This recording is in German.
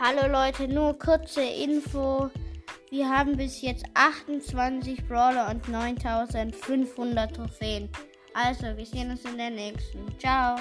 Hallo Leute, nur kurze Info. Wir haben bis jetzt 28 Brawler und 9500 Trophäen. Also, wir sehen uns in der nächsten. Ciao.